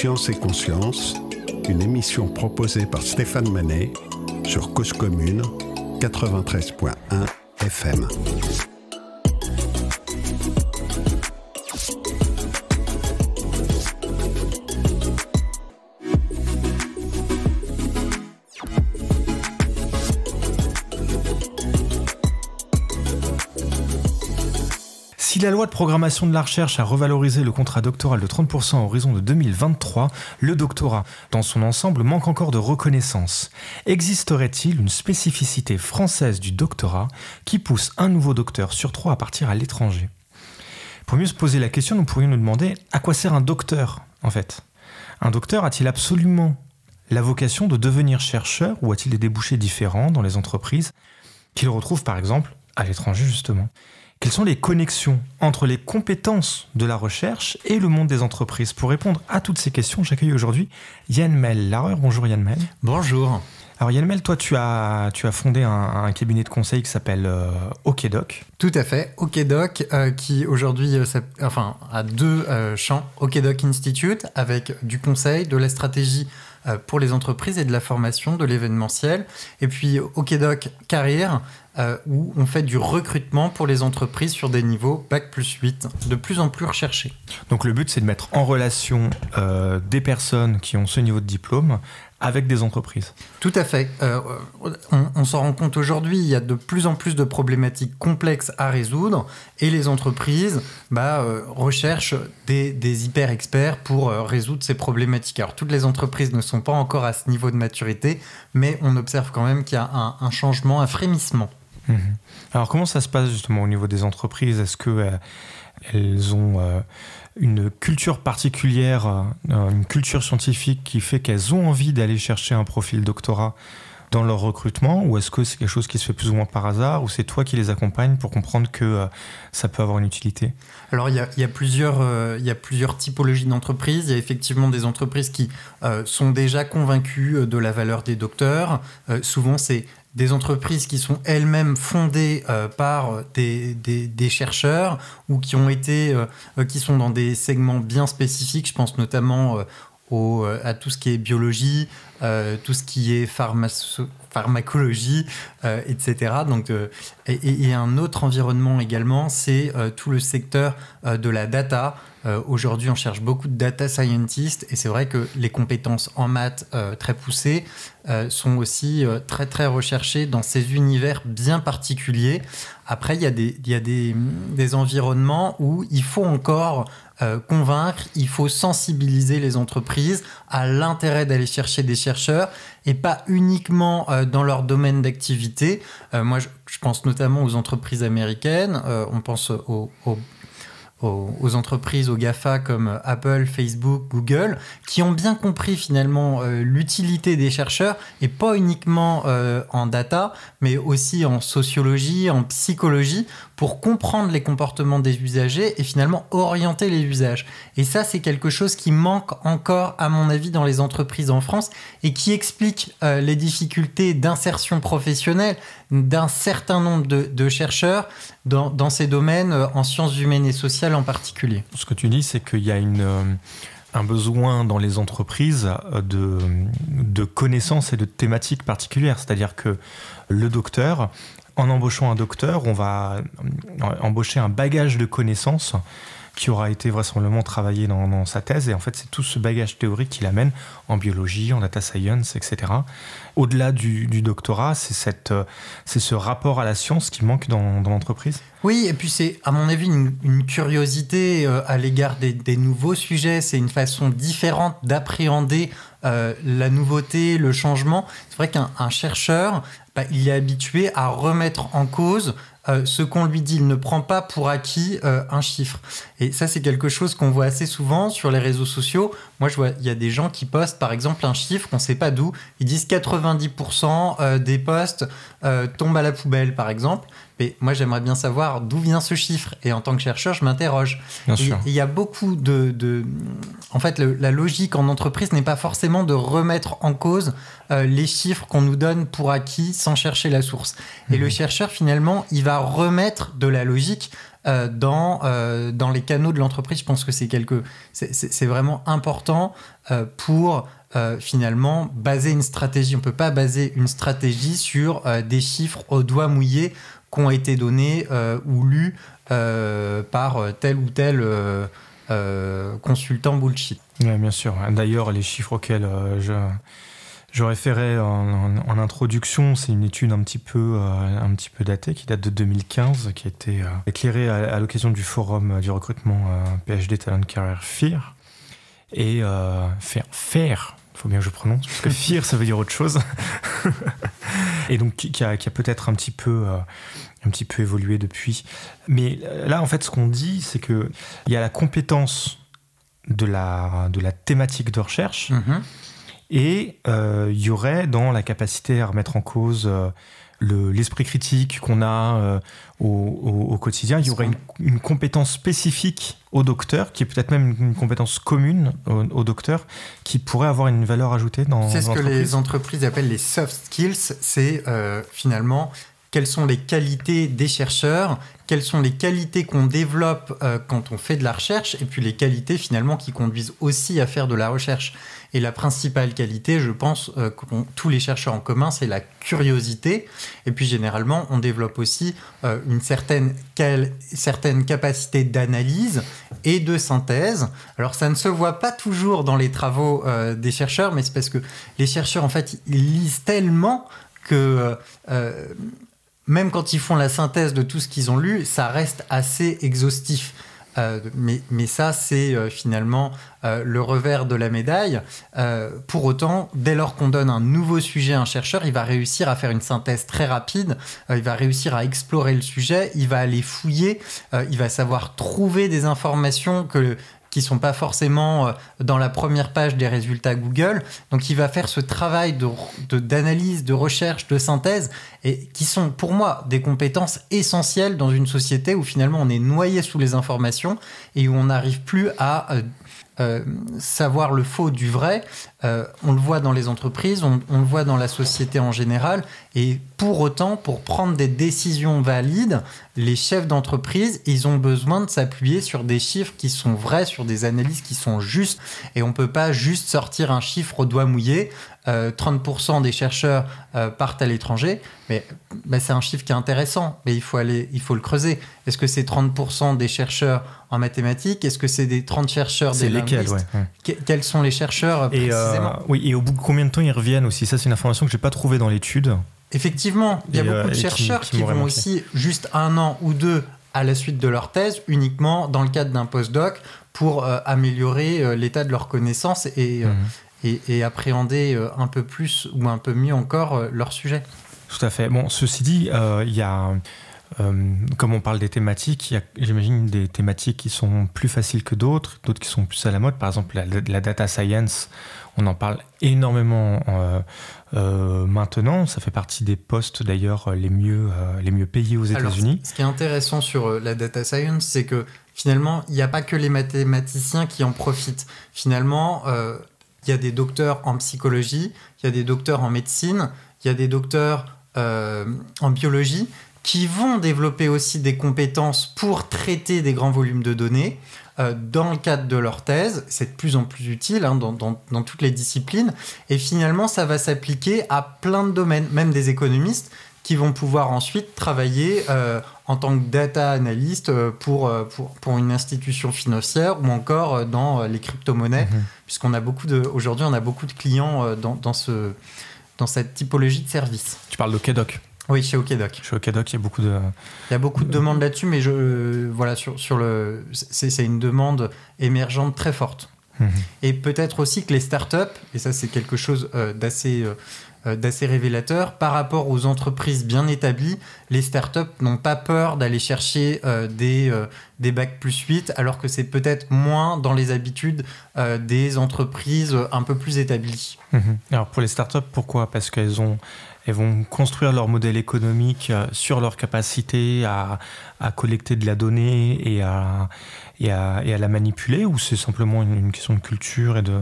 Science et Conscience, une émission proposée par Stéphane Manet sur Cause Commune 93.1 FM. De programmation de la recherche a revalorisé le contrat doctoral de 30% à horizon de 2023, le doctorat, dans son ensemble, manque encore de reconnaissance. Existerait-il une spécificité française du doctorat qui pousse un nouveau docteur sur trois à partir à l'étranger? Pour mieux se poser la question, nous pourrions nous demander à quoi sert un docteur, en fait? Un docteur a-t-il absolument la vocation de devenir chercheur ou a-t-il des débouchés différents dans les entreprises qu'il retrouve par exemple à l'étranger justement? Quelles sont les connexions entre les compétences de la recherche et le monde des entreprises Pour répondre à toutes ces questions, j'accueille aujourd'hui Yann Mel. Bonjour Yann Mel. Bonjour. Alors Yann Mel, toi tu as, tu as fondé un, cabinet de conseil qui s'appelle euh, OKDoc. Tout à fait, OKDoc euh, qui aujourd'hui euh, enfin, a deux champs, OKDoc Institute avec du conseil, de la stratégie pour les entreprises et de la formation, de l'événementiel. Et puis OKDoc Carrière euh, où on fait du recrutement pour les entreprises sur des niveaux Bac plus 8, de plus en plus recherchés. Donc le but, c'est de mettre en relation euh, des personnes qui ont ce niveau de diplôme avec des entreprises. Tout à fait. Euh, on, s'en rend compte aujourd'hui, il y a de plus en plus de problématiques complexes à résoudre et les entreprises bah, recherchent des, hyper experts pour résoudre ces problématiques. Alors toutes les entreprises ne sont pas encore à ce niveau de maturité, mais on observe quand même qu'il y a un, un changement, un frémissement. Mhm. Alors comment ça se passe justement au niveau des entreprises? Est-ce qu'elles euh, ont euh, une culture particulière, euh, une culture scientifique qui fait qu'elles ont envie d'aller chercher un profil doctorat dans leur recrutement ou est-ce que c'est quelque chose qui se fait plus ou moins par hasard ou c'est toi qui les accompagnes pour comprendre que ça peut avoir une utilité? Alors il y a, plusieurs, il y a plusieurs typologies d'entreprises. Il y a effectivement des entreprises qui sont déjà convaincues de la valeur des docteurs. souvent c'est des entreprises qui sont elles-mêmes fondées euh, par des, chercheurs ou qui ont été euh, qui sont dans des segments bien spécifiques. Je pense notamment euh, au, à tout ce qui est biologie tout ce qui est pharmacologie etc donc et, et, un autre environnement également c'est tout le secteur de la data euh, aujourd'hui, on cherche beaucoup de data scientists et c'est vrai que les compétences en maths euh, très poussées euh, sont aussi très très recherchées dans ces univers bien particuliers. Après, il y a des, y a des, des environnements où il faut encore convaincre, il faut sensibiliser les entreprises à l'intérêt d'aller chercher des chercheurs et pas uniquement dans leur domaine d'activité. moi, je, pense notamment aux entreprises américaines, on pense aux, aux entreprises, aux GAFA comme Apple, Facebook, Google, qui ont bien compris finalement euh, l'utilité des chercheurs, et pas uniquement euh, en data, mais aussi en sociologie, en psychologie, pour comprendre les comportements des usagers et finalement orienter les usages. Et ça, c'est quelque chose qui manque encore, à mon avis, dans les entreprises en France et qui explique euh, les difficultés d'insertion professionnelle d'un certain nombre de, chercheurs dans, ces domaines, euh, en sciences humaines et sociales en particulier. Ce que tu dis, c'est qu'il y a une euh, un besoin dans les entreprises de, de connaissances et de thématiques particulières. C'est-à-dire que le docteur en embauchant un docteur, on va embaucher un bagage de connaissances qui aura été vraisemblablement travaillé dans, sa thèse. Et en fait, c'est tout ce bagage théorique qu'il amène en biologie, en data science, etc. Au-delà du, doctorat, c'est ce rapport à la science qui manque dans, l'entreprise? Oui, et puis c'est, à mon avis, une, curiosité euh, à l'égard des, nouveaux sujets. C'est une façon différente d'appréhender euh, la nouveauté, le changement. C'est vrai qu'un chercheur, bah, il est habitué à remettre en cause euh, ce qu'on lui dit. Il ne prend pas pour acquis euh, un chiffre. Et ça, c'est quelque chose qu'on voit assez souvent sur les réseaux sociaux. Moi, je vois, il y a des gens qui postent, par exemple, un chiffre qu'on ne sait pas d'où. Ils disent 90% euh, des postes tombent à la poubelle, par exemple. mais moi j'aimerais bien savoir d'où vient ce chiffre. Et en tant que chercheur, je m'interroge. Il y a beaucoup de... En fait, la logique en entreprise n'est pas forcément de remettre en cause euh, les chiffres qu'on nous donne pour acquis sans chercher la source. Et le mhm. chercheur, finalement, il va remettre de la logique euh, dans, euh, dans les canaux de l'entreprise. Je pense que c'est quelque, c'est vraiment important euh, finalement baser une stratégie. On ne peut pas baser une stratégie sur des chiffres au doigt mouillé qui ont été donnés ou lus par tel ou tel consultant bullshit. bien sûr. D'ailleurs, les chiffres auxquels je je référais en, introduction, c'est une étude un petit, peu, euh, un petit peu datée qui date de 2015, qui a été euh, éclairée à, l'occasion du forum euh, du recrutement PhD Talent Career FIR. Et faire, faire, faut bien que je prononce, parce que FIR ça veut dire autre chose. et donc qui a, peut-être un petit peu un petit peu évolué depuis. Mais là, en fait, ce qu'on dit, c'est que il y a la compétence de la, de la thématique de recherche. Mm-hmm. Et euh, il y aurait dans la capacité à remettre en cause euh, l'esprit critique qu'on a euh, au, quotidien, il y aurait une, compétence spécifique au docteur, qui est peut-être même une compétence commune au, docteur, qui pourrait avoir une valeur ajoutée dans. C'est ce que les entreprises appellent les soft skills. C'est finalement quelles sont les qualités des chercheurs, quelles sont les qualités qu'on développe quand on fait de la recherche, et puis les qualités finalement qui conduisent aussi à faire de la recherche. Et la principale qualité, je pense, euh, tous les chercheurs en commun, c'est la curiosité. Et puis généralement, on développe aussi euh, une certaine, certaine capacité d'analyse et de synthèse. Alors ça ne se voit pas toujours dans les travaux euh, des chercheurs, mais c'est parce que les chercheurs, en fait, ils lisent tellement que même quand ils font la synthèse de tout ce qu'ils ont lu, ça reste assez exhaustif. Euh, mais, mais, ça, c'est euh, finalement euh, le revers de la médaille. pour autant, dès lors qu'on donne un nouveau sujet à un chercheur, il va réussir à faire une synthèse très rapide, il va réussir à explorer le sujet, il va aller fouiller, il va savoir trouver des informations que qui sont pas forcément euh, dans la première page des résultats Google. Donc il va faire ce travail de, d'analyse, de, recherche, de synthèse, et qui sont pour moi des compétences essentielles dans une société où finalement on est noyé sous les informations et où on n'arrive plus à euh, euh, savoir le faux du vrai. Euh, on le voit dans les entreprises, on, le voit dans la société en général. Et pour autant, pour prendre des décisions valides, les chefs d'entreprise, ils ont besoin de s'appuyer sur des chiffres qui sont vrais, sur des analyses qui sont justes. Et on ne peut pas juste sortir un chiffre au doigt mouillé. 30% euh, des chercheurs partent à l'étranger, mais bah, c'est un chiffre qui est intéressant, mais il faut, aller, il faut le creuser. Est-ce que c'est 30% des chercheurs en mathématiques Est-ce que c'est des 30 chercheurs des lesquels, Quels sont les chercheurs et, euh, précisément? Oui, et au bout de combien de temps ils reviennent aussi? Ça, c'est une information que je n'ai pas trouvée dans l'étude. Effectivement, il y a beaucoup de euh, chercheurs qui, vont aussi juste un an ou deux à la suite de leur thèse, uniquement dans le cadre d'un postdoc, pour euh, améliorer l'état de leurs connaissances et, mhm. et, appréhender un peu plus ou un peu mieux encore leur sujet. Tout à fait. Bon, ceci dit, il y a euh, comme on parle des thématiques, il y a, j'imagine, des thématiques qui sont plus faciles que d'autres, d'autres qui sont plus à la mode. Par exemple, la, data science, on en parle énormément euh, euh, maintenant. Ça fait partie des postes d'ailleurs les mieux, les mieux payés aux États-Unis. Ce qui est intéressant sur la data science, c'est que finalement, il n'y a pas que les mathématiciens qui en profitent. Finalement, il y a des docteurs en psychologie, il y a des docteurs en médecine, il y a des docteurs en biologie qui vont développer aussi des compétences pour traiter des grands volumes de données euh, dans le cadre de leur thèse. C'est de plus en plus utile hein, dans, dans, toutes les disciplines. Et finalement, ça va s'appliquer à plein de domaines, même des économistes qui vont pouvoir ensuite travailler euh, en tant que data analyst euh, pour, pour, pour, une institution financière ou encore dans les crypto-monnaies, mhm. puisqu'on a beaucoup de, aujourd'hui, on a beaucoup de clients dans, dans, ce, dans cette typologie de services. Tu parles de KEDOC oui, chez OKDoc. Chez OKDoc, il y a beaucoup de. Il y a beaucoup de demandes là-dessus, mais je, voilà, sur, sur le, c'est une demande émergente très forte. Mhm. Et peut-être aussi que les startups, et ça c'est quelque chose euh, d'assez euh, d'assez révélateur. Par rapport aux entreprises bien établies, les startups n'ont pas peur d'aller chercher des, des bacs plus 8, alors que c'est peut-être moins dans les habitudes des entreprises un peu plus établies. Mhm. Alors pour les startups, pourquoi? Parce qu'elles ont elles vont construire leur modèle économique euh, sur leur capacité à, collecter de la donnée et à, et à, la manipuler, ou c'est simplement une, question de culture et de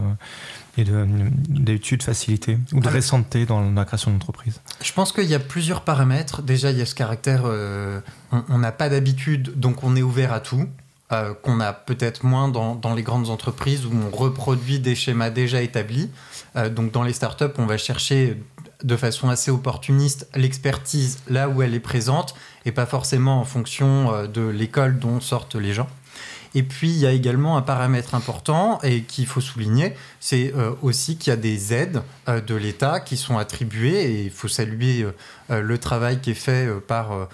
et d'études facilitées ou de récenteté dans la création d'entreprise? Je pense qu'il y a plusieurs paramètres. Déjà, il y a ce caractère, euh, on n'a pas d'habitude, donc on est ouvert à tout. Euh, qu'on a peut-être moins dans, dans, les grandes entreprises où on reproduit des schémas déjà établis. donc dans les startups, on va chercher de façon assez opportuniste l'expertise là où elle est présente et pas forcément en fonction euh, de l'école dont sortent les gens. Et puis, il y a également un paramètre important et qu'il faut souligner, c'est euh, aussi qu'il y a des aides euh, de l'État qui sont attribuées et il faut saluer le travail qui est fait par,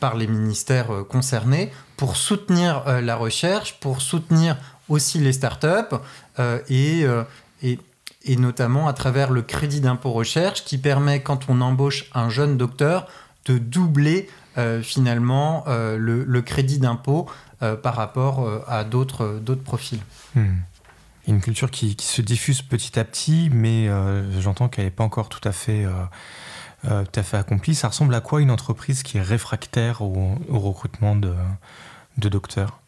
par les ministères concernés pour soutenir la recherche, pour soutenir aussi les startups et, et et notamment à travers le crédit d'impôt recherche qui permet, quand on embauche un jeune docteur, de doubler euh, finalement euh, le, crédit d'impôt euh, par rapport à d'autres profils. Hmm. Une culture qui, se diffuse petit à petit, mais j'entends qu'elle n'est pas encore tout à fait... tout à fait accomplie. Ça ressemble à quoi une entreprise qui est réfractaire au, recrutement de, docteurs?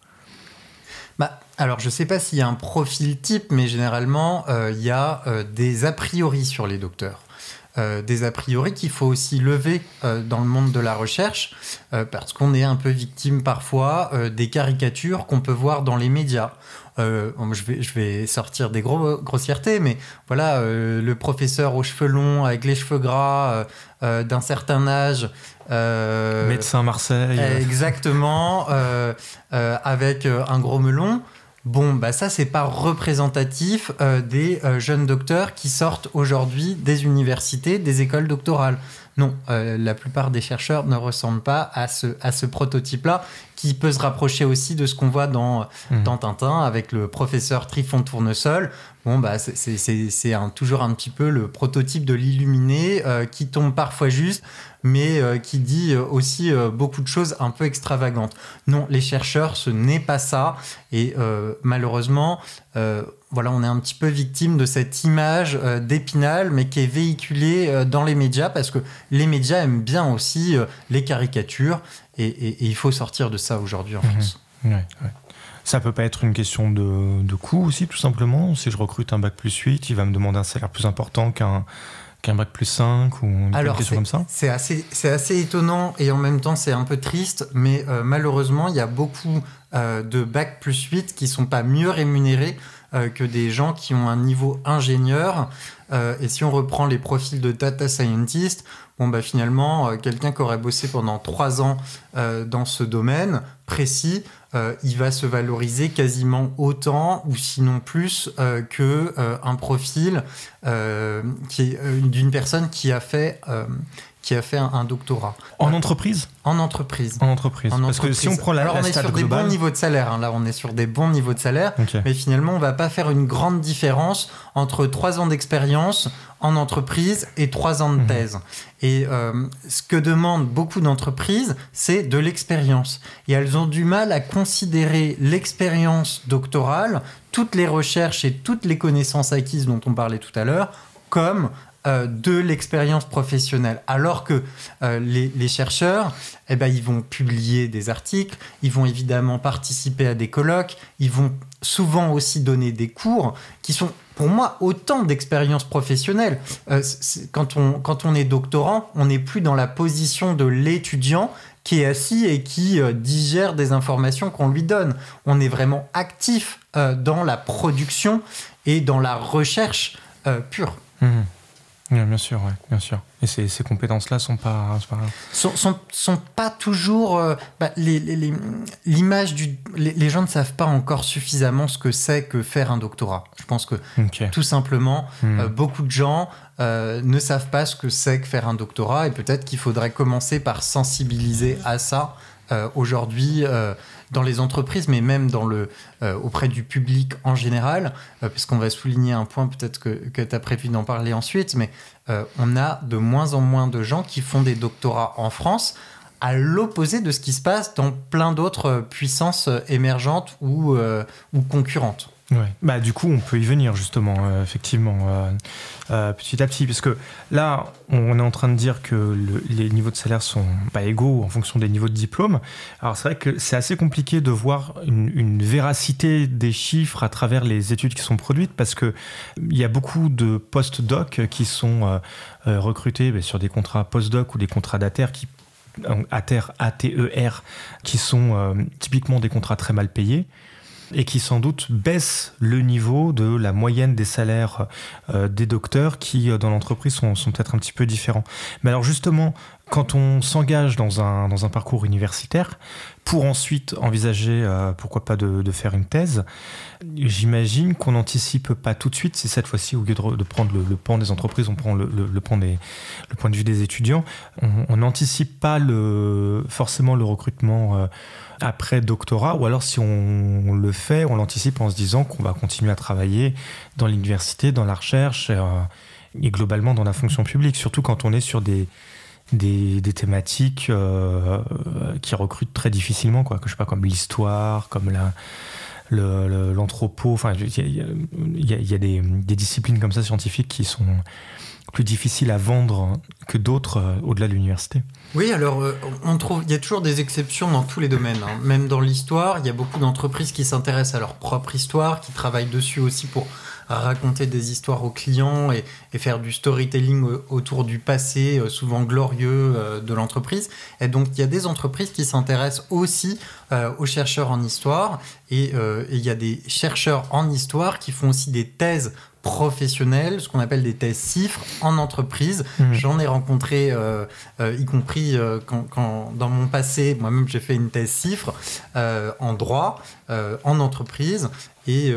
Alors, je ne sais pas s'il y a un profil type, mais généralement, euh, il y a euh, des a priori sur les docteurs. Euh, des a priori qu'il faut aussi lever dans le monde de la recherche, parce qu'on est un peu victime parfois des caricatures qu'on peut voir dans les médias. je, vais, je vais sortir des gros, grossièretés, mais voilà, le professeur aux cheveux longs, avec les cheveux gras, d'un certain âge. Médecin Marseille. Exactement, avec un gros melon. Bon, bah ça, c'est pas représentatif euh, des euh, jeunes docteurs qui sortent aujourd'hui des universités, des écoles doctorales. Non, euh, la plupart des chercheurs ne ressemblent pas à ce, à ce prototype-là, qui peut se rapprocher aussi de ce qu'on voit dans, mmh. dans Tintin avec le professeur Trifon Tournesol. Bon, bah, c'est toujours un petit peu le prototype de l'illuminé qui tombe parfois juste, mais euh, qui dit euh, aussi euh, beaucoup de choses un peu extravagantes. Non, les chercheurs, ce n'est pas ça. Et malheureusement, voilà, on est un petit peu victime de cette image d'épinal, mais qui est véhiculée dans les médias, parce que les médias aiment bien aussi les caricatures, et, il faut sortir de ça aujourd'hui en mhm. France. Ça peut pas être une question de, de coût aussi, tout simplement. Si je recrute un bac plus 8, il va me demander un salaire plus important qu'un qu'un bac plus 5 ou une question comme ça? C'est assez, assez étonnant et en même temps c'est un peu triste, mais euh, malheureusement il y a beaucoup euh, de bac plus 8 qui sont pas mieux rémunérés euh, que des gens qui ont un niveau ingénieur. et si on reprend les profils de data scientist, bon bah finalement quelqu'un qui aurait bossé pendant 3 ans dans ce domaine précis, euh, il va se valoriser quasiment autant ou sinon plus euh, que euh, un profil qui est d'une personne qui a fait qui a fait un, doctorat. En entreprise? En entreprise. En entreprise. Parce que si on prend la, Alors on est sur des bons niveaux de salaire. Hein. Là, on est sur des bons niveaux de salaire. Mais finalement, on va pas faire une grande différence entre trois ans d'expérience en entreprise et trois ans de mhm. thèse. Et euh, ce que demandent beaucoup d'entreprises, c'est de l'expérience. Et elles ont du mal à considérer l'expérience doctorale, toutes les recherches et toutes les connaissances acquises dont on parlait tout à l'heure, comme euh, de l'expérience professionnelle. Alors que euh, les, chercheurs, eh ben, ils vont publier des articles, ils vont évidemment participer à des colloques, ils vont souvent aussi donner des cours qui sont pour moi autant d'expériences professionnelles. Euh, quand, on, quand on est doctorant, on n'est plus dans la position de l'étudiant qui est assis et qui digère des informations qu'on lui donne. On est vraiment actif dans la production et dans la recherche pure. Mmh bien sûr, bien sûr. Et ces, ces compétences-là sont pas, pas... Sont, sont, sont, pas toujours euh, bah, l'image du les, gens ne savent pas encore suffisamment ce que c'est que faire un doctorat. Je pense que tout simplement hmm. euh, beaucoup de gens euh, ne savent pas ce que c'est que faire un doctorat et peut-être qu'il faudrait commencer par sensibiliser à ça. Aujourd'hui, dans les entreprises, mais même le, auprès du public en général, puisqu'on va souligner un point peut-être que, tu as prévu d'en parler ensuite, mais on a de moins en moins de gens qui font des doctorats en France à l'opposé de ce qui se passe dans plein d'autres puissances émergentes ou concurrentes. Ouais. Bah, du coup, on peut y venir justement, euh, effectivement, euh, euh, petit à petit, parce que là, on est en train de dire que les niveaux de salaire sont pas égaux en fonction des niveaux de diplôme. Alors c'est vrai que c'est assez compliqué de voir une, véracité des chiffres à travers les études qui sont produites, parce que il y a beaucoup de post-doc qui sont recrutés bah, sur des contrats post-doc ou des contrats d'ATER qui ATER, ATER, qui sont typiquement des contrats très mal payés et qui sans doute baisse le niveau de la moyenne des salaires euh, des docteurs qui euh, dans l'entreprise sont, peut-être un petit peu différents. Mais alors justement, quand on s'engage dans un, dans un parcours universitaire, pour ensuite envisager, euh, pourquoi pas, de, faire une thèse, j'imagine qu'on n'anticipe pas tout de suite, si cette fois-ci, au lieu de, prendre le, point des entreprises, on prend le, point, des, le point de vue des étudiants, on n'anticipe pas le, forcément le recrutement après doctorat, ou alors si on le fait, on l'anticipe en se disant qu'on va continuer à travailler dans l'université, dans la recherche et, euh, globalement dans la fonction publique, surtout quand on est sur des, des, thématiques euh, qui recrutent très difficilement, quoi, que je sais pas, comme l'histoire, comme la l'anthropo, enfin il y a, des, disciplines comme ça scientifiques qui sont plus difficiles à vendre que d'autres euh, au-delà de l'université. Oui, alors euh, on trouve, il y a toujours des exceptions dans tous les domaines. Hein. Même dans l'histoire, il y a beaucoup d'entreprises qui s'intéressent à leur propre histoire, qui travaillent dessus aussi pour raconter des histoires aux clients et, faire du storytelling autour du passé, euh, souvent glorieux de l'entreprise. Et donc il y a des entreprises qui s'intéressent aussi aux chercheurs en histoire et il y a des chercheurs en histoire qui font aussi des thèses professionnels, ce qu'on appelle des thèses cifres en entreprise. Mmh. J'en ai rencontré, euh, euh, y compris euh, quand, dans mon passé, moi-même j'ai fait une thèse cifre en droit, en entreprise. Et,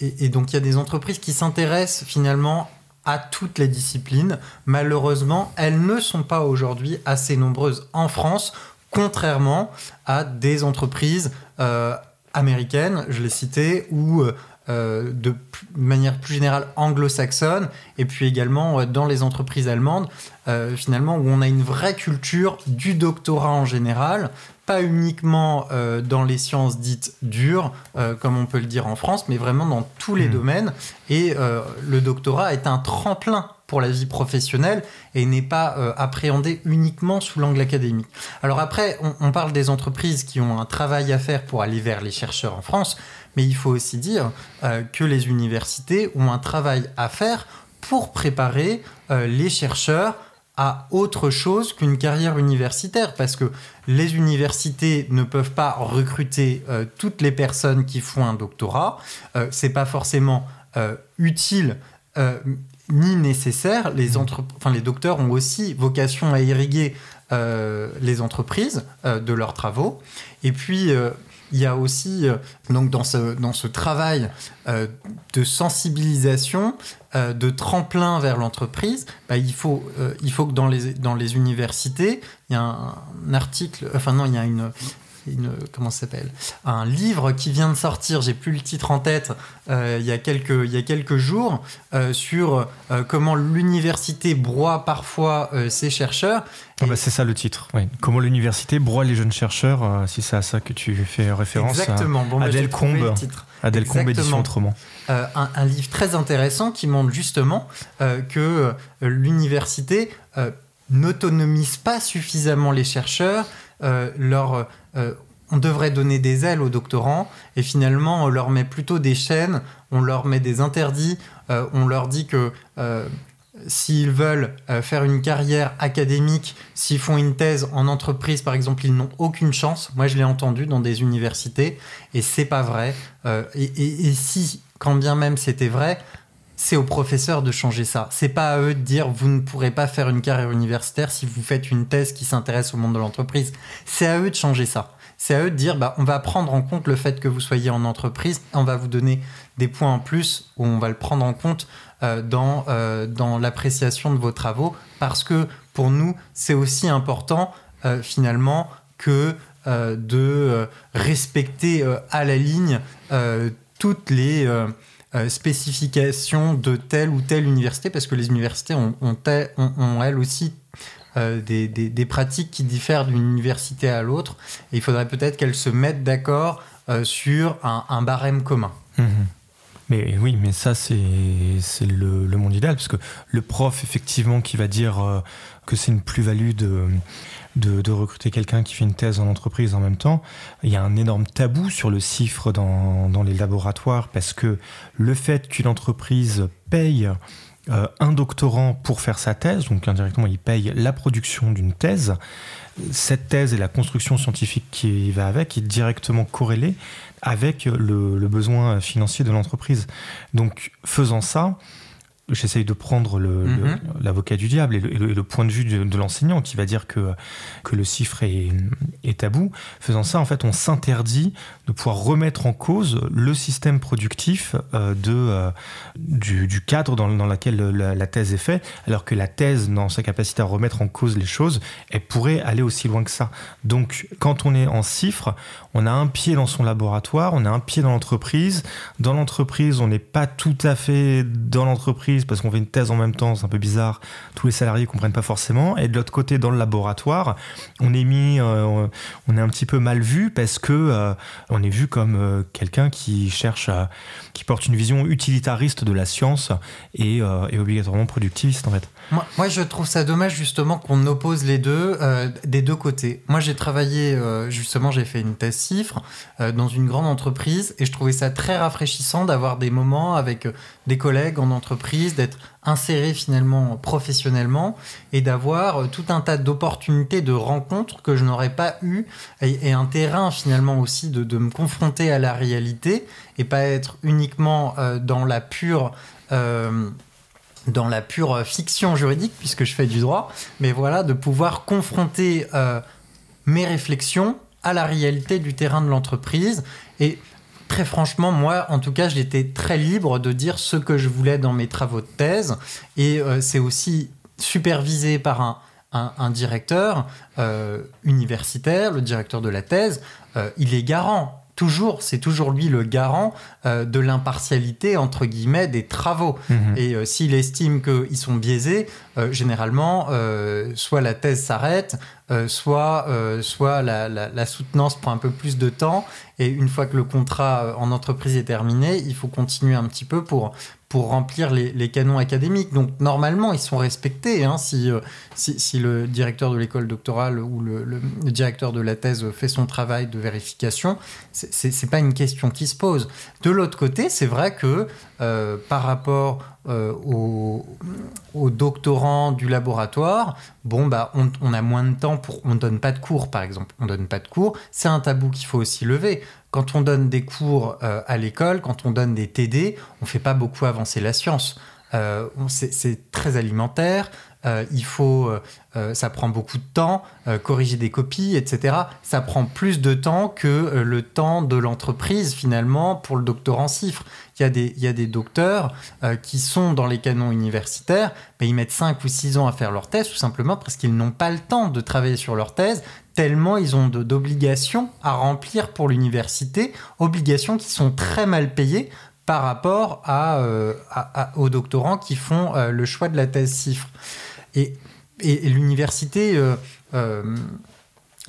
et, donc il y a des entreprises qui s'intéressent finalement à toutes les disciplines. Malheureusement, elles ne sont pas aujourd'hui assez nombreuses en France, contrairement à des entreprises américaines, je l'ai cité, ou euh, de manière plus générale anglo-saxonne, et puis également euh, dans les entreprises allemandes, euh, finalement, où on a une vraie culture du doctorat en général, pas uniquement dans les sciences dites dures, comme on peut le dire en France, mais vraiment dans tous les mmh. domaines. Et le doctorat est un tremplin pour la vie professionnelle et n'est pas appréhendé uniquement sous l'angle académique. Alors après, on, parle des entreprises qui ont un travail à faire pour aller vers les chercheurs en France, mais il faut aussi dire euh, que les universités ont un travail à faire pour préparer euh, les chercheurs à autre chose qu'une carrière universitaire, parce que les universités ne peuvent pas recruter euh, toutes les personnes qui font un doctorat. c'est pas forcément utile ni nécessaire. Les, entre... enfin, les docteurs ont aussi vocation à irriguer les entreprises de leurs travaux. Et puis, il y a aussi, euh, donc dans ce, dans ce travail euh, de sensibilisation, euh, de tremplin vers l'entreprise, bah, il, faut, il faut que dans les, dans les universités, il y a un, un article, enfin non, il y a une, une, comment s'appelle? Un livre qui vient de sortir, j'ai plus le titre en tête, euh, il, y a quelques, il y a quelques jours, euh, sur euh, comment l'université broie parfois ses chercheurs. Ah bah c'est ça le titre, oui. Comment l'université broie les jeunes chercheurs, si c'est à ça que tu fais référence. Exactement. Bon, bah, Adèle Combe, Adèle Combe, édition autrement. Un, un, livre très intéressant qui montre justement que l'université n'autonomise pas suffisamment les chercheurs, leur euh, on devrait donner des ailes aux doctorants et finalement on leur met plutôt des chaînes, on leur met des interdits, euh, on leur dit que euh, s'ils veulent faire une carrière académique, s'ils font une thèse en entreprise par exemple, ils n'ont aucune chance. Moi je l'ai entendu dans des universités et c'est pas vrai. Et, si, quand bien même c'était vrai, c'est aux professeurs de changer ça. C'est pas à eux de dire vous ne pourrez pas faire une carrière universitaire si vous faites une thèse qui s'intéresse au monde de l'entreprise. C'est à eux de changer ça. C'est à eux de dire bah, on va prendre en compte le fait que vous soyez en entreprise, on va vous donner des points en plus ou on va le prendre en compte euh, dans, euh, dans l'appréciation de vos travaux parce que pour nous, c'est aussi important euh, finalement que de respecter à la ligne toutes les spécifications de telle ou telle université, parce que les universités ont, elles aussi des, des, pratiques qui diffèrent d'une université à l'autre. Et il faudrait peut-être qu'elles se mettent d'accord sur un, barème commun. Mmh mais oui, mais ça, c'est le, le, monde idéal, parce que le prof, effectivement, qui va dire euh, que c'est une plus-value de, de, recruter quelqu'un qui fait une thèse en entreprise en même temps, il y a un énorme tabou sur le chiffre dans, dans les laboratoires, parce que le fait qu'une entreprise paye euh, un doctorant pour faire sa thèse, donc indirectement il paye la production d'une thèse, cette thèse et la construction scientifique qui va avec est directement corrélée avec le, besoin financier de l'entreprise. Donc, faisant ça, j'essaye de prendre mhm. l'avocat du diable et le, point de vue de, l'enseignant qui va dire que, que le chiffre est, est tabou. Faisant ça, en fait, on s'interdit de pouvoir remettre en cause le système productif euh, de, euh, du, cadre dans, dans lequel la, thèse est faite, alors que la thèse, dans sa capacité à remettre en cause les choses, elle pourrait aller aussi loin que ça. Donc, quand on est en chiffre, on a un pied dans son laboratoire, on a un pied dans l'entreprise. Dans l'entreprise, on n'est pas tout à fait dans l'entreprise parce qu'on fait une thèse en même temps, c'est un peu bizarre. Tous les salariés comprennent pas forcément. Et de l'autre côté, dans le laboratoire, on est mis, euh, on est un petit peu mal vu parce que euh, on est vu comme euh, quelqu'un qui cherche, qui porte une vision utilitariste de la science et, et obligatoirement productiviste en fait. Moi, je trouve ça dommage justement qu'on oppose les deux des deux côtés. Moi, j'ai travaillé justement, j'ai fait une thèse cifre dans une grande entreprise et je trouvais ça très rafraîchissant d'avoir des moments avec des collègues en entreprise, d'être inséré finalement professionnellement et d'avoir euh, tout un tas d'opportunités de rencontres que je n'aurais pas eu et, un terrain finalement aussi de, me confronter à la réalité et pas être uniquement euh, dans la pure euh, dans la pure fiction juridique puisque je fais du droit mais voilà de pouvoir confronter mes réflexions à la réalité du terrain de l'entreprise et très franchement, moi, en tout cas, j'étais très libre de dire ce que je voulais dans mes travaux de thèse. Et euh, c'est aussi supervisé par un, directeur euh, universitaire, le directeur de la thèse. Euh, il est garant toujours, c'est toujours lui le garant de l'impartialité entre guillemets des travaux. Mhm. Et s'il estime qu'ils sont biaisés, généralement, soit la thèse s'arrête, soit, soit la, la, soutenance prend un peu plus de temps et une fois que le contrat euh, en entreprise est terminé, il faut continuer un petit peu pour, pour remplir les, canons académiques. Donc normalement, ils sont respectés. Hein, euh, si, si, le directeur de l'école doctorale ou le, directeur de la thèse fait son travail de vérification, c'est pas une question qui se pose. De l'autre côté, c'est vrai que euh, par rapport aux, doctorants du laboratoire, bon, bah, on, a moins de temps pour... On donne pas de cours, par exemple. On donne pas de cours. C'est un tabou qu'il faut aussi lever quand on donne des cours euh, à l'école, quand on donne des TD, on ne fait pas beaucoup avancer la science. Euh, c'est très alimentaire, euh, il faut, ça prend beaucoup de temps, corriger des copies, etc. Ça prend plus de temps que le temps de l'entreprise finalement pour le doctorat en chiffres. Il y a des, il y a des docteurs qui sont dans les canons universitaires, mais ils mettent 5 ou 6 ans à faire leur thèse, tout simplement parce qu'ils n'ont pas le temps de travailler sur leur thèse, tellement ils ont d'obligations à remplir pour l'université, obligations qui sont très mal payées par rapport à, euh, aux doctorants qui font euh, le choix de la thèse cifre. Et, et, l'université euh,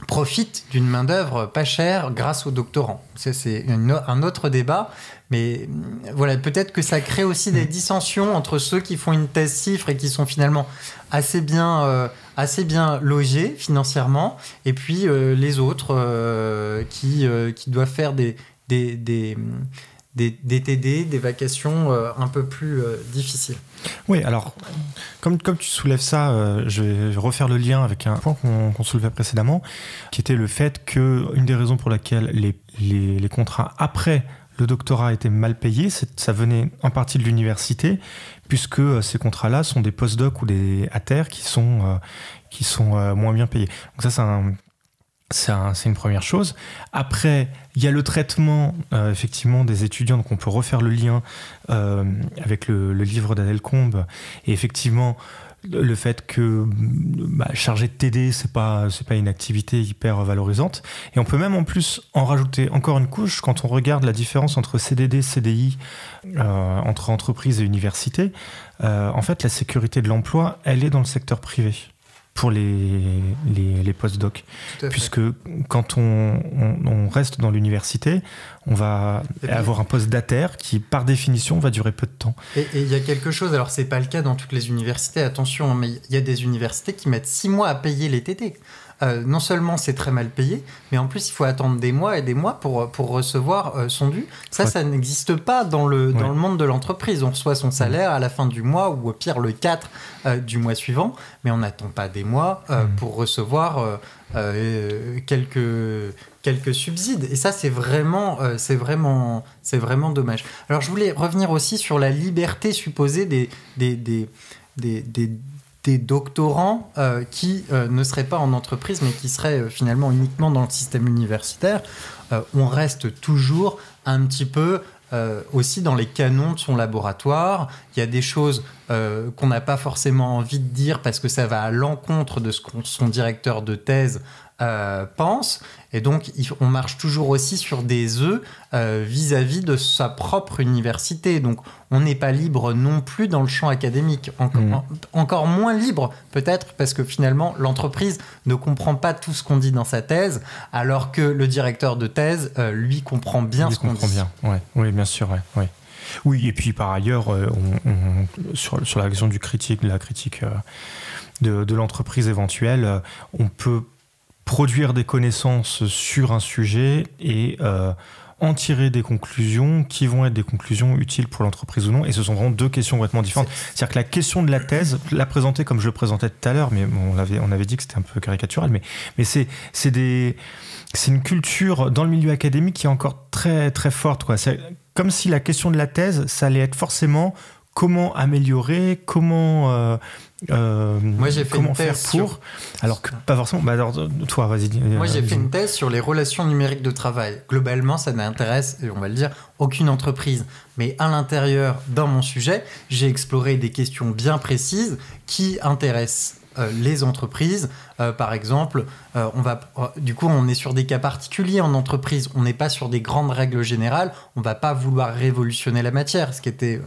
profite d'une main-d'œuvre pas chère grâce aux doctorants. C'est un autre débat, mais voilà, peut-être que ça crée aussi des dissensions entre ceux qui font une thèse cifre et qui sont finalement assez bien assez bien logés financièrement, et puis euh, les autres euh, qui, euh, qui doivent faire des, des, des, des, TD, des vacations un peu plus difficiles. Oui, alors, comme, comme tu soulèves ça, je vais refaire le lien avec un point qu'on soulevait précédemment, qui était le fait que une des raisons pour laquelle les, les, contrats après le doctorat étaient mal payés, ça venait en partie de l'université, puisque euh, ces contrats-là sont des post-docs ou des ATER qui sont, euh, qui sont euh, moins bien payés. Donc ça, c'est une première chose. Après, il y a le traitement effectivement des étudiants, donc on peut refaire le lien avec le, livre d'Adèle Combe. Et effectivement, le fait que bah, charger de TD c'est pas c'est pas une activité hyper valorisante. Et on peut même en plus en rajouter encore une couche quand on regarde la différence entre CDD CDI euh, entre entreprise et université euh, en fait la sécurité de l'emploi elle est dans le secteur privé pour les, les, les post-docs. Puisque quand on, on, reste dans l'université, on va avoir un poste d'ATER qui, par définition, va durer peu de temps. Et il y a quelque chose, alors c'est pas le cas dans toutes les universités, attention, mais il y a des universités qui mettent six mois à payer les TT. Euh, non seulement c'est très mal payé, mais en plus il faut attendre des mois et des mois pour, pour recevoir euh, son dû. Ça, ça n'existe pas dans le, dans le monde de l'entreprise. On reçoit son salaire à la fin du mois ou au pire le 4 euh, du mois suivant, mais on n'attend pas des mois mm. pour recevoir quelques, quelques subsides. Et ça, c'est vraiment, c'est vraiment, c'est vraiment dommage. Alors, je voulais revenir aussi sur la liberté supposée des, des, des, des des doctorants euh, qui euh, ne seraient pas en entreprise, mais qui seraient euh, finalement uniquement dans le système universitaire, on reste toujours un petit peu aussi dans les canons de son laboratoire. Il y a des choses qu'on n'a pas forcément envie de dire parce que ça va à l'encontre de ce que son directeur de thèse euh, pense. Et donc, on marche toujours aussi sur des œufs euh, vis-à-vis de sa propre université. Donc, on n'est pas libre non plus dans le champ académique. Mmh. encore moins libre, peut-être, parce que finalement, l'entreprise ne comprend pas tout ce qu'on dit dans sa thèse, alors que le directeur de thèse, euh, lui, comprend bien ce qu'on dit. bien, ouais. oui, bien sûr, ouais. Oui, et puis par ailleurs, sur, sur, la question du critique, de la critique de, de l'entreprise éventuelle, on peut produire des connaissances sur un sujet et euh, en tirer des conclusions qui vont être des conclusions utiles pour l'entreprise ou non. Et ce sont vraiment deux questions complètement différentes. C'est-à-dire que la question de la thèse, la présenter comme je le présentais tout à l'heure, mais on, avait, on avait dit que c'était un peu caricatural, mais, mais c'est, une culture dans le milieu académique qui est encore très très forte. C'est comme si la question de la thèse, ça allait être forcément comment améliorer, comment euh, euh, Moi, j'ai fait une thèse pour. Alors que pas forcément. Bah alors, toi, vas-y. Moi, j'ai fait une thèse sur les relations numériques de travail. Globalement, ça n'intéresse, on va le dire, aucune entreprise. Mais à l'intérieur, dans mon sujet, j'ai exploré des questions bien précises qui intéressent euh, les entreprises. Euh, par exemple, on va, du coup, on est sur des cas particuliers en entreprise. On n'est pas sur des grandes règles générales. On va pas vouloir révolutionner la matière, ce qui était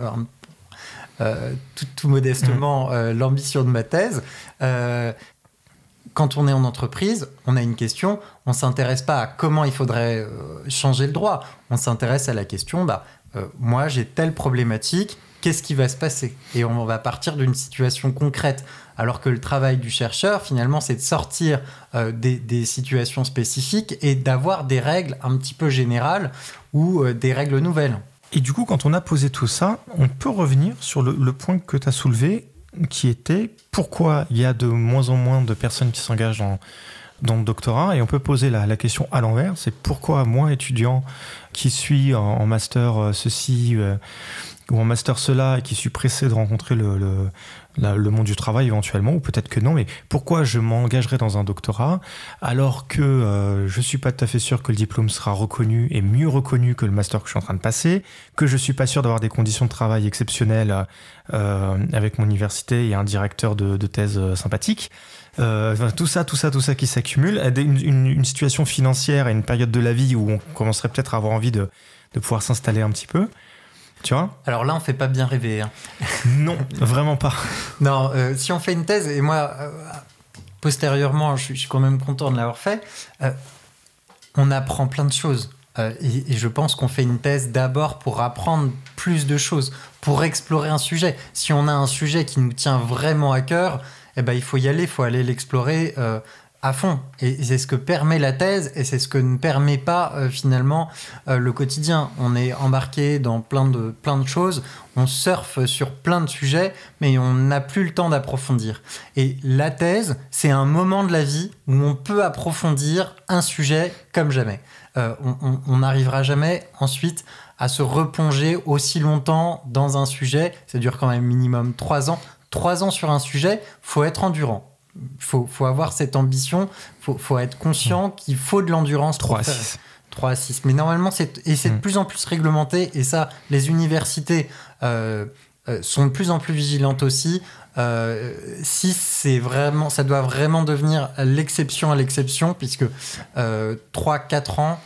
euh, tout, modestement mm. euh, l'ambition de ma thèse. Euh, quand on est en entreprise, on a une question, on ne s'intéresse pas à comment il faudrait changer le droit, on s'intéresse à la question, bah, moi j'ai telle problématique, qu'est-ce qui va se passer? Et on va partir d'une situation concrète. Alors que le travail du chercheur, finalement, c'est de sortir des, des, situations spécifiques et d'avoir des règles un petit peu générales ou des règles nouvelles. Et du coup, quand on a posé tout ça, on peut revenir sur le, point que tu as soulevé, qui était pourquoi il y a de moins en moins de personnes qui s'engagent dans, dans le doctorat. Et on peut poser la, question à l'envers, c'est pourquoi moi, étudiant, qui suis en, master euh, ceci euh, ou en master cela, et qui suis pressé de rencontrer le, le monde du travail éventuellement, ou peut-être que non, mais pourquoi je m'engagerais dans un doctorat alors que euh, je suis pas tout à fait sûr que le diplôme sera reconnu et mieux reconnu que le master que je suis en train de passer, que je suis pas sûr d'avoir des conditions de travail exceptionnelles euh, avec mon université et un directeur de, thèse euh, sympathique. tout ça, tout ça, tout ça qui s'accumule, une, une, situation financière et une période de la vie où on commencerait peut-être à avoir envie de pouvoir s'installer un petit peu. Tu vois Alors là, on fait pas bien rêver. Hein. non, vraiment pas. Non, euh, si on fait une thèse, et moi, euh, postérieurement, je, suis quand même content de l'avoir fait, euh, on apprend plein de choses. Et, et, je pense qu'on fait une thèse d'abord pour apprendre plus de choses, pour explorer un sujet. Si on a un sujet qui nous tient vraiment à cœur, eh ben, il faut y aller, il faut aller l'explorer à fond. Et c'est ce que permet la thèse et c'est ce que ne permet pas euh, finalement euh, le quotidien. On est embarqué dans plein de, plein de choses, on surfe sur plein de sujets, mais on n'a plus le temps d'approfondir. Et la thèse, c'est un moment de la vie où on peut approfondir un sujet comme jamais. Euh, on n'arrivera jamais ensuite à se replonger aussi longtemps dans un sujet. Ça dure quand même minimum trois ans. Trois ans sur un sujet, faut être endurant faut, faut avoir cette ambition, faut, faut être conscient qu'il faut de l'endurance. 3 à 6. 3 à 6. Mais normalement, c'est, et c'est de mm. plus en plus réglementé, et ça, les universités euh, sont de plus en plus vigilantes aussi. si c'est vraiment, ça doit vraiment devenir l'exception à l'exception, puisque 3-4 ans,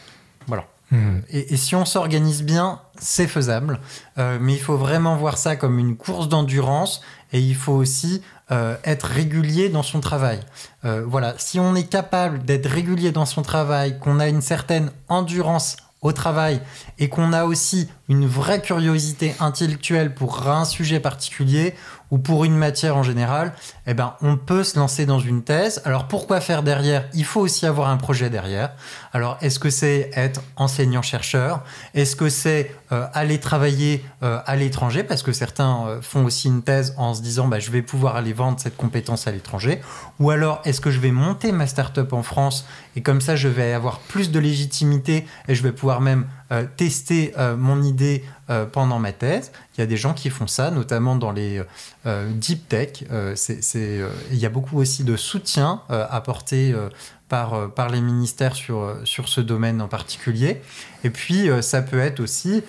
voilà. Hmm. Et, si on s'organise bien, c'est faisable. mais il faut vraiment voir ça comme une course d'endurance et il faut aussi euh, être régulier dans son travail. Euh, voilà, si on est capable d'être régulier dans son travail, qu'on a une certaine endurance au travail et qu'on a aussi une vraie curiosité intellectuelle pour un sujet particulier ou pour une matière en général, eh ben, on peut se lancer dans une thèse. Alors pourquoi faire derrière? Il faut aussi avoir un projet derrière. Alors est-ce que c'est être enseignant-chercheur? Est-ce que c'est euh, aller travailler euh, à l'étranger? Parce que certains euh, font aussi une thèse en se disant bah, je vais pouvoir aller vendre cette compétence à l'étranger. Ou alors est-ce que je vais monter ma start-up en France? Et comme ça je vais avoir plus de légitimité et je vais pouvoir même euh, tester euh, mon idée euh, pendant ma thèse. Il y a des gens qui font ça, notamment dans les deep tech. il y a beaucoup aussi de soutien apporté par, par les ministères sur, sur ce domaine en particulier. Et puis, ça peut être aussi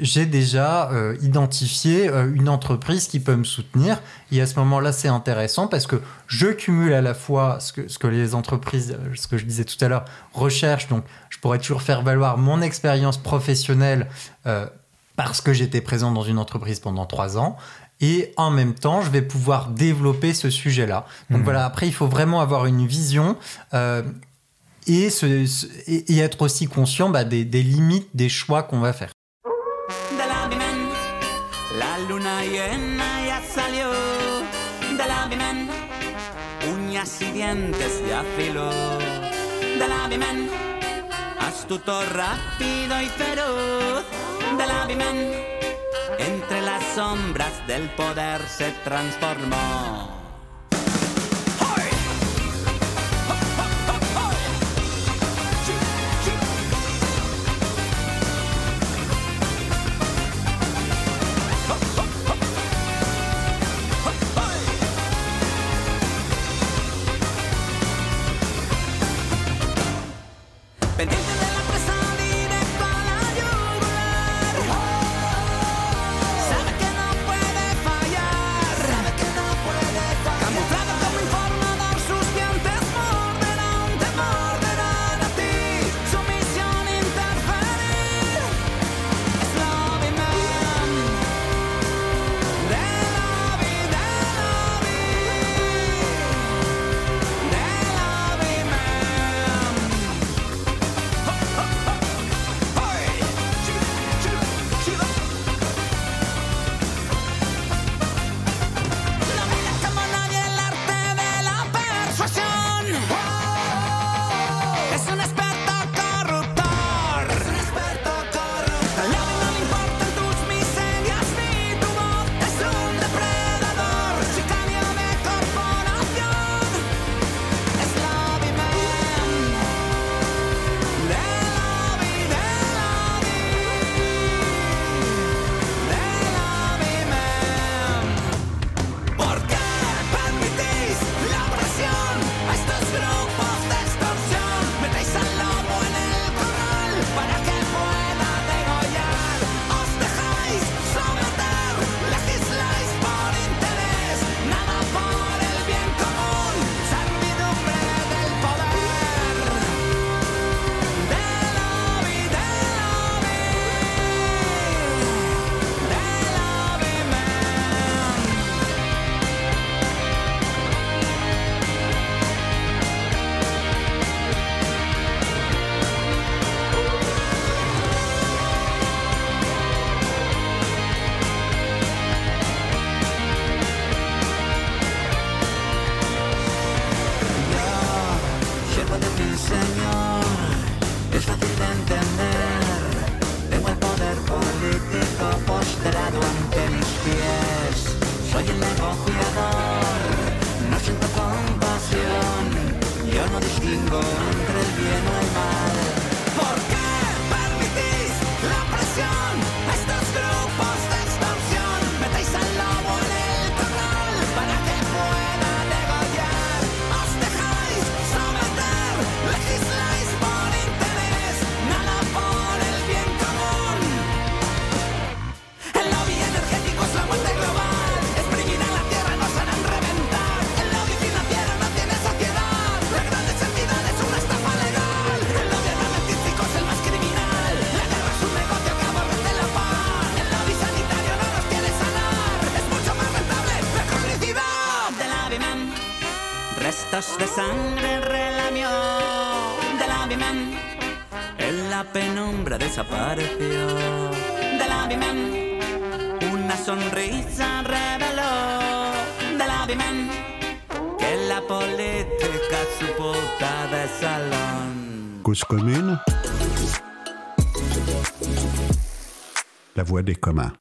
j'ai déjà euh, identifié euh, une entreprise qui peut me soutenir. Et à ce moment-là, c'est intéressant parce que je cumule à la fois ce que, ce que les entreprises, euh, ce que je disais tout à l'heure, recherchent. Donc, je pourrais toujours faire valoir mon expérience professionnelle parce que j'étais présent dans une entreprise pendant trois ans. Et en même temps, je vais pouvoir développer ce sujet-là. Donc mmh. voilà, après, il faut vraiment avoir une vision. Et, et, être aussi conscient bah, des, des limites des choix qu'on va faire. Llena ya salió del avimen, uñas y dientes de afiló del avimen, astuto, rápido y feroz del avimen, entre las sombras del poder se transformó.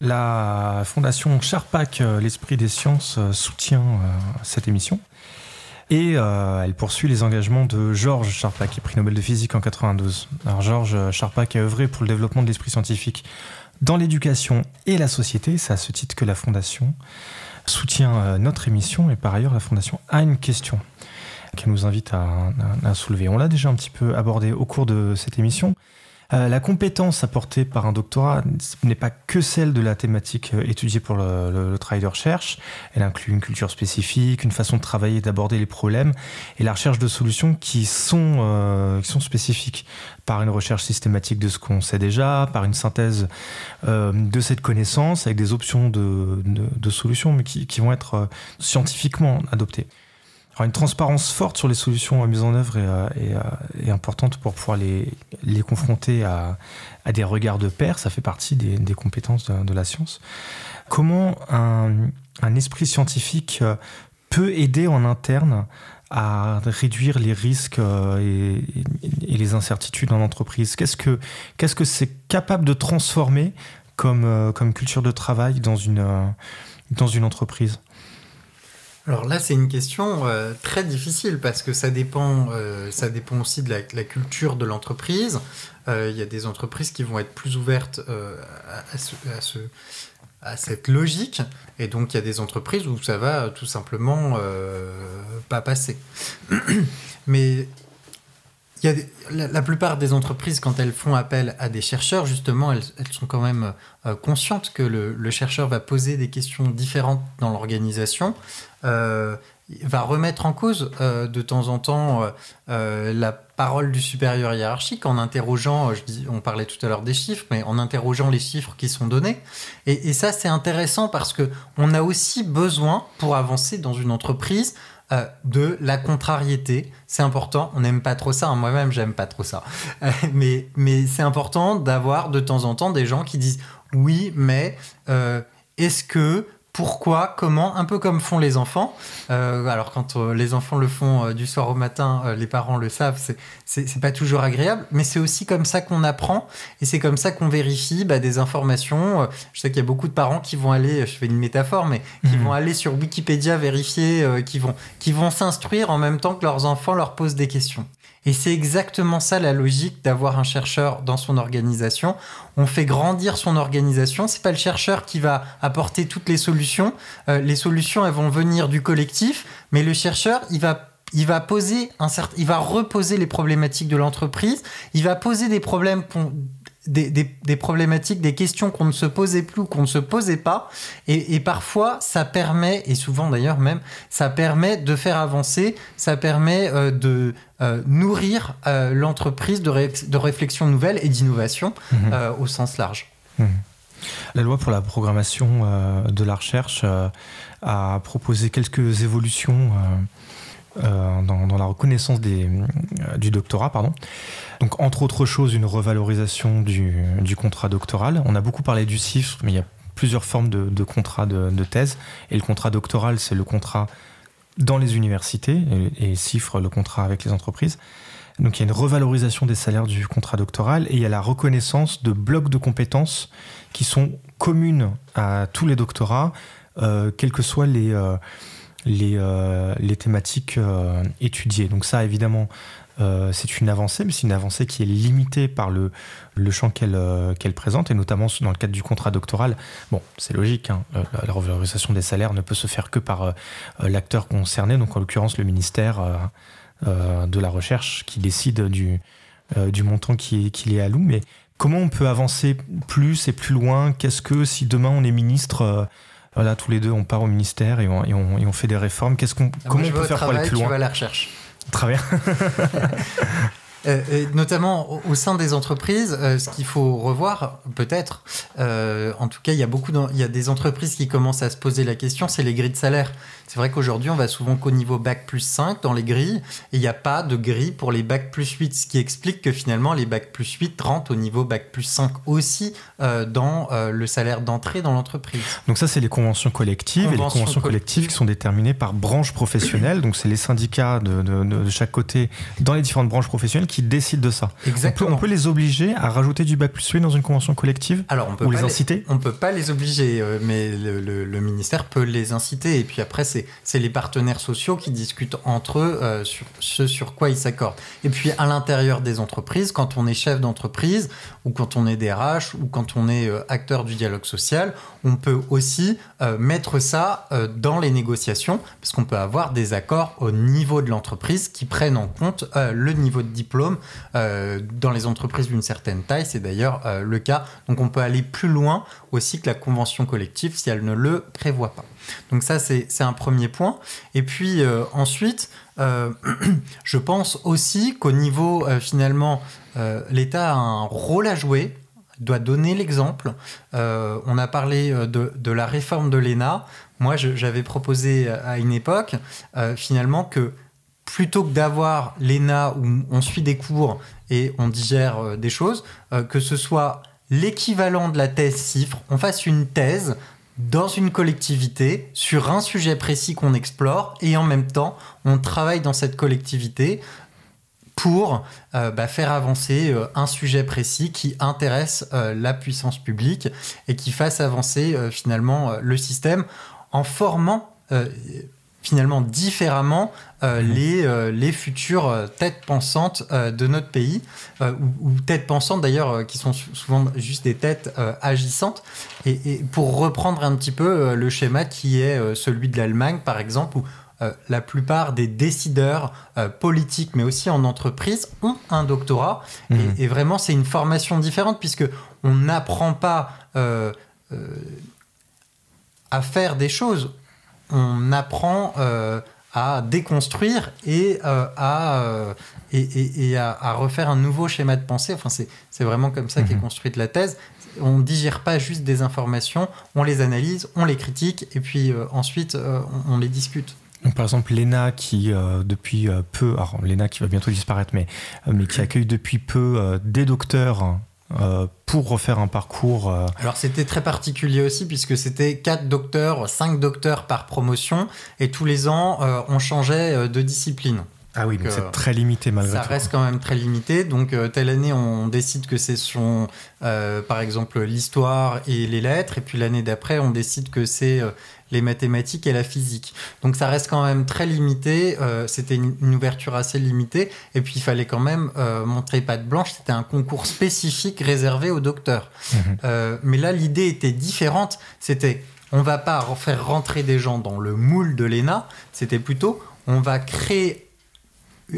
La fondation Charpak, euh, l'esprit des sciences, euh, soutient euh, cette émission. Et elle poursuit les engagements de Georges Charpak, qui est prix Nobel de physique en 92. Alors Georges Charpak a œuvré pour le développement de l'esprit scientifique dans l'éducation et la société. C'est à ce titre que la fondation soutient notre émission. Et par ailleurs, la fondation a une question qu'elle nous invite à, soulever. On l'a déjà un petit peu abordé au cours de cette émission. Euh, la compétence apportée par un doctorat n'est pas que celle de la thématique euh, étudiée pour le, travail de recherche. Elle inclut une culture spécifique, une façon de travailler, d'aborder les problèmes et la recherche de solutions qui sont, euh, spécifiques par une recherche systématique de ce qu'on sait déjà, par une synthèse de cette connaissance avec des options de, solutions mais qui, vont être scientifiquement adoptées. Une transparence forte sur les solutions mises en œuvre est, euh, euh, importante pour pouvoir les, les confronter à, des regards de pair. Ça fait partie des, compétences de, la science. Comment un, esprit scientifique euh, peut aider en interne à réduire les risques et, les incertitudes en entreprise? Qu'est-ce que qu'est-ce que c'est capable de transformer comme, comme culture de travail dans une, dans une entreprise? Alors là, c'est une question euh, très difficile parce que ça dépend, euh, aussi de la, culture de l'entreprise. Euh, Il y a des entreprises qui vont être plus ouvertes à, à ce- à ce- à cette logique, et donc il y a des entreprises où ça va tout simplement pas passer. Mais la, plupart des entreprises, quand elles font appel à des chercheurs, justement, elles, sont quand même conscientes que le, chercheur va poser des questions différentes dans l'organisation, va remettre en cause euh, de temps en temps euh, euh, la parole du supérieur hiérarchique en interrogeant, euh, on parlait tout à l'heure des chiffres, mais en interrogeant les chiffres qui sont donnés. Et, ça, c'est intéressant parce que on a aussi besoin, pour avancer dans une entreprise, euh, de la contrariété. C'est important. On n'aime pas trop ça. hein. Moi-même, j'aime pas trop ça. Euh, mais c'est important d'avoir de temps en temps des gens qui disent oui, mais euh, est-ce que pourquoi, comment, un peu comme font les enfants. Euh, alors quand euh, les enfants le font euh, du soir au matin, les parents le savent, c'est- pas toujours agréable, mais c'est aussi comme ça qu'on apprend et c'est comme ça qu'on vérifie bah, des informations. Je sais qu'il y a beaucoup de parents qui vont aller, je fais une métaphore, mais qui Mhm. vont aller sur Wikipédia vérifier, qui vont, qui vont s'instruire en même temps que leurs enfants leur posent des questions. Et c'est exactement ça la logique d'avoir un chercheur dans son organisation. On fait grandir son organisation. C'est pas le chercheur qui va apporter toutes les solutions. Euh, les solutions, elles vont venir du collectif, mais le chercheur, il va poser il va reposer les problématiques de l'entreprise. Il va poser des problèmes des, des- des problématiques, des questions qu'on ne se posait plus ou qu'on ne se posait pas. Et, et parfois, ça permet, et souvent d'ailleurs même, ça permet de faire avancer, ça permet euh, de euh, nourrir euh, l'entreprise de, ré- de réflexion nouvelle et d'innovation Mhm. au sens large. La loi pour la programmation de la recherche a proposé quelques évolutions dans, dans la reconnaissance des, du doctorat. Pardon. Donc, entre autres choses, une revalorisation du, contrat doctoral. On a beaucoup parlé du CIFRE, mais il y a plusieurs formes de, de contrats de, thèse. Et le contrat doctoral, c'est le contrat dans les universités, et, et CIFRE, le contrat avec les entreprises. Donc il y a une revalorisation des salaires du contrat doctoral et il y a la reconnaissance de blocs de compétences qui sont communes à tous les doctorats, euh, quelles que soient les, euh, euh, les thématiques étudiées. Donc ça, évidemment, euh, c'est une avancée, mais c'est une avancée qui est limitée par le, le champ qu'elle euh, qu'elle présente, et notamment dans le cadre du contrat doctoral. Bon, c'est logique, hein, la, la revalorisation des salaires ne peut se faire que par euh, l'acteur concerné, donc en l'occurrence le ministère euh, euh, de la recherche qui décide du, euh, du montant qui, qui est alloué. Mais comment on peut avancer plus et plus loin? Qu'est-ce que si demain on est ministre euh, voilà, tous les deux, on part au ministère et on, et on, et on fait des réformes. Qu'est-ce qu'on, Moi, comment on peut faire pour aller plus tu loin? vas à la recherche. Bien. Euh, notamment au, sein des entreprises, euh, ce qu'il faut revoir, peut-être, euh, en tout cas, il y a beaucoup, il y a des entreprises qui commencent à se poser la question, c'est les grilles de salaire. C'est vrai qu'aujourd'hui, on va souvent qu'au niveau bac plus 5 dans les grilles, et il n'y a pas de grille pour les bac plus 8, ce qui explique que finalement, les bac plus 8 rentrent au niveau bac plus 5 aussi euh, dans euh, le salaire d'entrée dans l'entreprise. Donc ça, c'est les conventions collectives. et les Conventions collectives qui sont déterminées par branche professionnelle. Donc c'est les syndicats de, de- de chaque côté dans les différentes branches professionnelles qui décident de ça. On peut, Exactement. on peut les obliger à rajouter du bac plus 8 dans une convention collective Alors, on peut ou pas les inciter? On peut pas les obliger, euh, mais le, le- le ministère peut les inciter. Et puis après, c'est c'est les partenaires sociaux qui discutent entre eux euh, sur ce sur quoi ils s'accordent. Et puis à l'intérieur des entreprises, quand on est chef d'entreprise ou quand on est DRH ou quand on est euh, acteur du dialogue social, on peut aussi euh, mettre ça dans les négociations parce qu'on peut avoir des accords au niveau de l'entreprise qui prennent en compte le niveau de diplôme dans les entreprises d'une certaine taille. C'est d'ailleurs le cas. Donc on peut aller plus loin aussi que la convention collective si elle ne le prévoit pas. Donc ça, c'est un premier point. Et puis euh, ensuite, euh, je pense aussi qu'au niveau, euh, finalement, l'État a un rôle à jouer, doit donner l'exemple. On a parlé de, de la réforme de l'ENA. Moi, j'avais proposé à une époque, finalement, que plutôt que d'avoir l'ENA où on suit des cours et on digère des choses, que ce soit l'équivalent de la thèse CIFRE, on fasse une thèse dans une collectivité sur un sujet précis qu'on explore et en même temps on travaille dans cette collectivité pour euh, bah, faire avancer euh, un sujet précis qui intéresse euh, la puissance publique et qui fasse avancer finalement le système en formant finalement différemment euh, les, euh, les futures euh, têtes pensantes euh, de notre pays, ou, ou têtes pensantes d'ailleurs qui sont sou- souvent juste des têtes agissantes. Et, et pour reprendre un petit peu le schéma qui est celui de l'Allemagne par exemple, où la plupart des décideurs politiques, mais aussi en entreprise, ont un doctorat. Mhm. Et, et vraiment, c'est une formation différente puisque on n'apprend pas à faire des choses. On apprend euh, à déconstruire et, euh, à, euh, et, et- et à, à refaire un nouveau schéma de pensée. Enfin, c'est vraiment comme ça qu'est Mhm. construite la thèse. On ne digère pas juste des informations, on les analyse, on les critique et puis euh, ensuite on, on les discute. Donc, par exemple, l'ENA qui, depuis peu, alors l'ENA qui va bientôt disparaître, mais, mais qui accueille depuis peu des docteurs euh, pour refaire un parcours. euh, Alors c'était très particulier aussi puisque c'était 4 docteurs, 5 docteurs par promotion et tous les ans euh, on changeait de discipline. Ah oui, donc c'est très limité malgré Ça tout. reste quand même très limité. Donc, telle année, on décide que c'est son, par exemple, l'histoire et les lettres. Et puis l'année d'après, on décide que c'est les mathématiques et la physique. Donc, ça reste quand même très limité. Euh, C'était une, une ouverture assez limitée. Et puis, il fallait quand même euh, montrer patte blanche. C'était un concours spécifique réservé aux docteurs. Mhm. Euh, mais là, l'idée était différente. C'était, on va pas faire rentrer des gens dans le moule de l'ENA. C'était plutôt, on va créer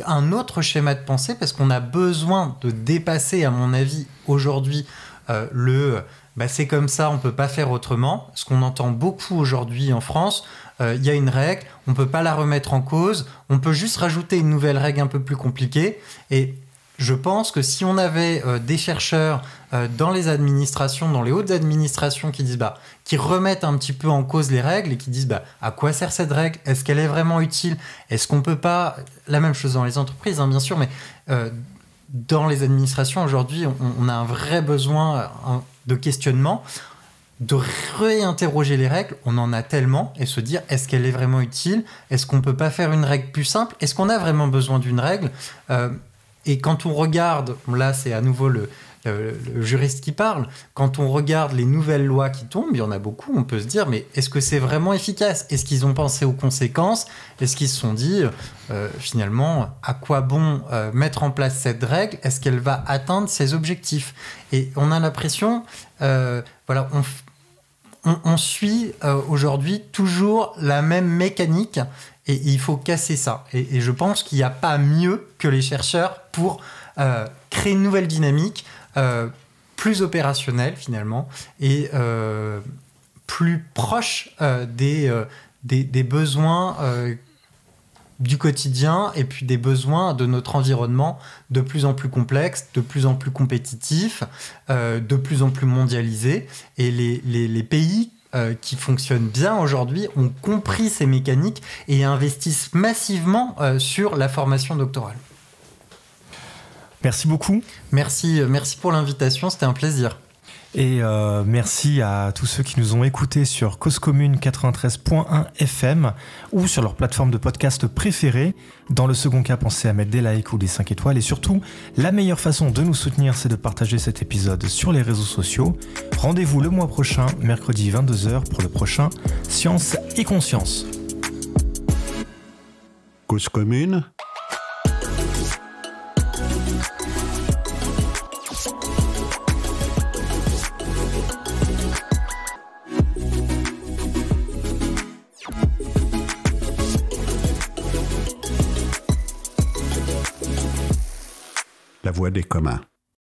un autre schéma de pensée parce qu'on a besoin de dépasser, à mon avis, aujourd'hui, euh, le bah, c'est comme ça, on peut pas faire autrement. Ce qu'on entend beaucoup aujourd'hui en France, euh, il y a une règle, on peut pas la remettre en cause, on peut juste rajouter une nouvelle règle un peu plus compliquée. Et je pense que si on avait euh, des chercheurs euh, dans les administrations, dans les hautes administrations qui disent bah, qui remettent un petit peu en cause les règles et qui disent bah, à quoi sert cette règle? Est-ce qu'elle est vraiment utile? Est-ce qu'on peut pas la même chose dans les entreprises hein, bien sûr, mais dans les administrations aujourd'hui, on, a un vrai besoin de questionnement de réinterroger les règles, on en a tellement, et se dire est-ce qu'elle est vraiment utile? Est-ce qu'on peut pas faire une règle plus simple? Est-ce qu'on a vraiment besoin d'une règle? Euh, Et quand on regarde, là c'est à nouveau le, le, le juriste qui parle, quand on regarde les nouvelles lois qui tombent, il y en a beaucoup, on peut se dire mais est-ce que c'est vraiment efficace? Est-ce qu'ils ont pensé aux conséquences? Est-ce qu'ils se sont dit euh, finalement à quoi bon euh, mettre en place cette règle? Est-ce qu'elle va atteindre ses objectifs? Et on a l'impression, euh, voilà, on, suit euh, aujourd'hui toujours la même mécanique et il faut casser ça. Et, et je pense qu'il n'y a pas mieux que les chercheurs pour euh, créer une nouvelle dynamique euh, plus opérationnelle finalement et euh, plus proche euh, des, euh, des, besoins euh, du quotidien et puis des besoins de notre environnement de plus en plus complexe, de plus en plus compétitif, euh, de plus en plus mondialisé. Et les, pays euh, qui fonctionnent bien aujourd'hui ont compris ces mécaniques et investissent massivement euh, sur la formation doctorale. Merci beaucoup. Merci, merci pour l'invitation, c'était un plaisir. Et euh, merci à tous ceux qui nous ont écoutés sur Cause Commune 93.1 FM ou sur leur plateforme de podcast préférée. Dans le second cas, pensez à mettre des likes ou des 5 étoiles. Et surtout, la meilleure façon de nous soutenir, c'est de partager cet épisode sur les réseaux sociaux. Rendez-vous le mois prochain, mercredi 22h, pour le prochain Science et Conscience. Cause Commune la voie des communs.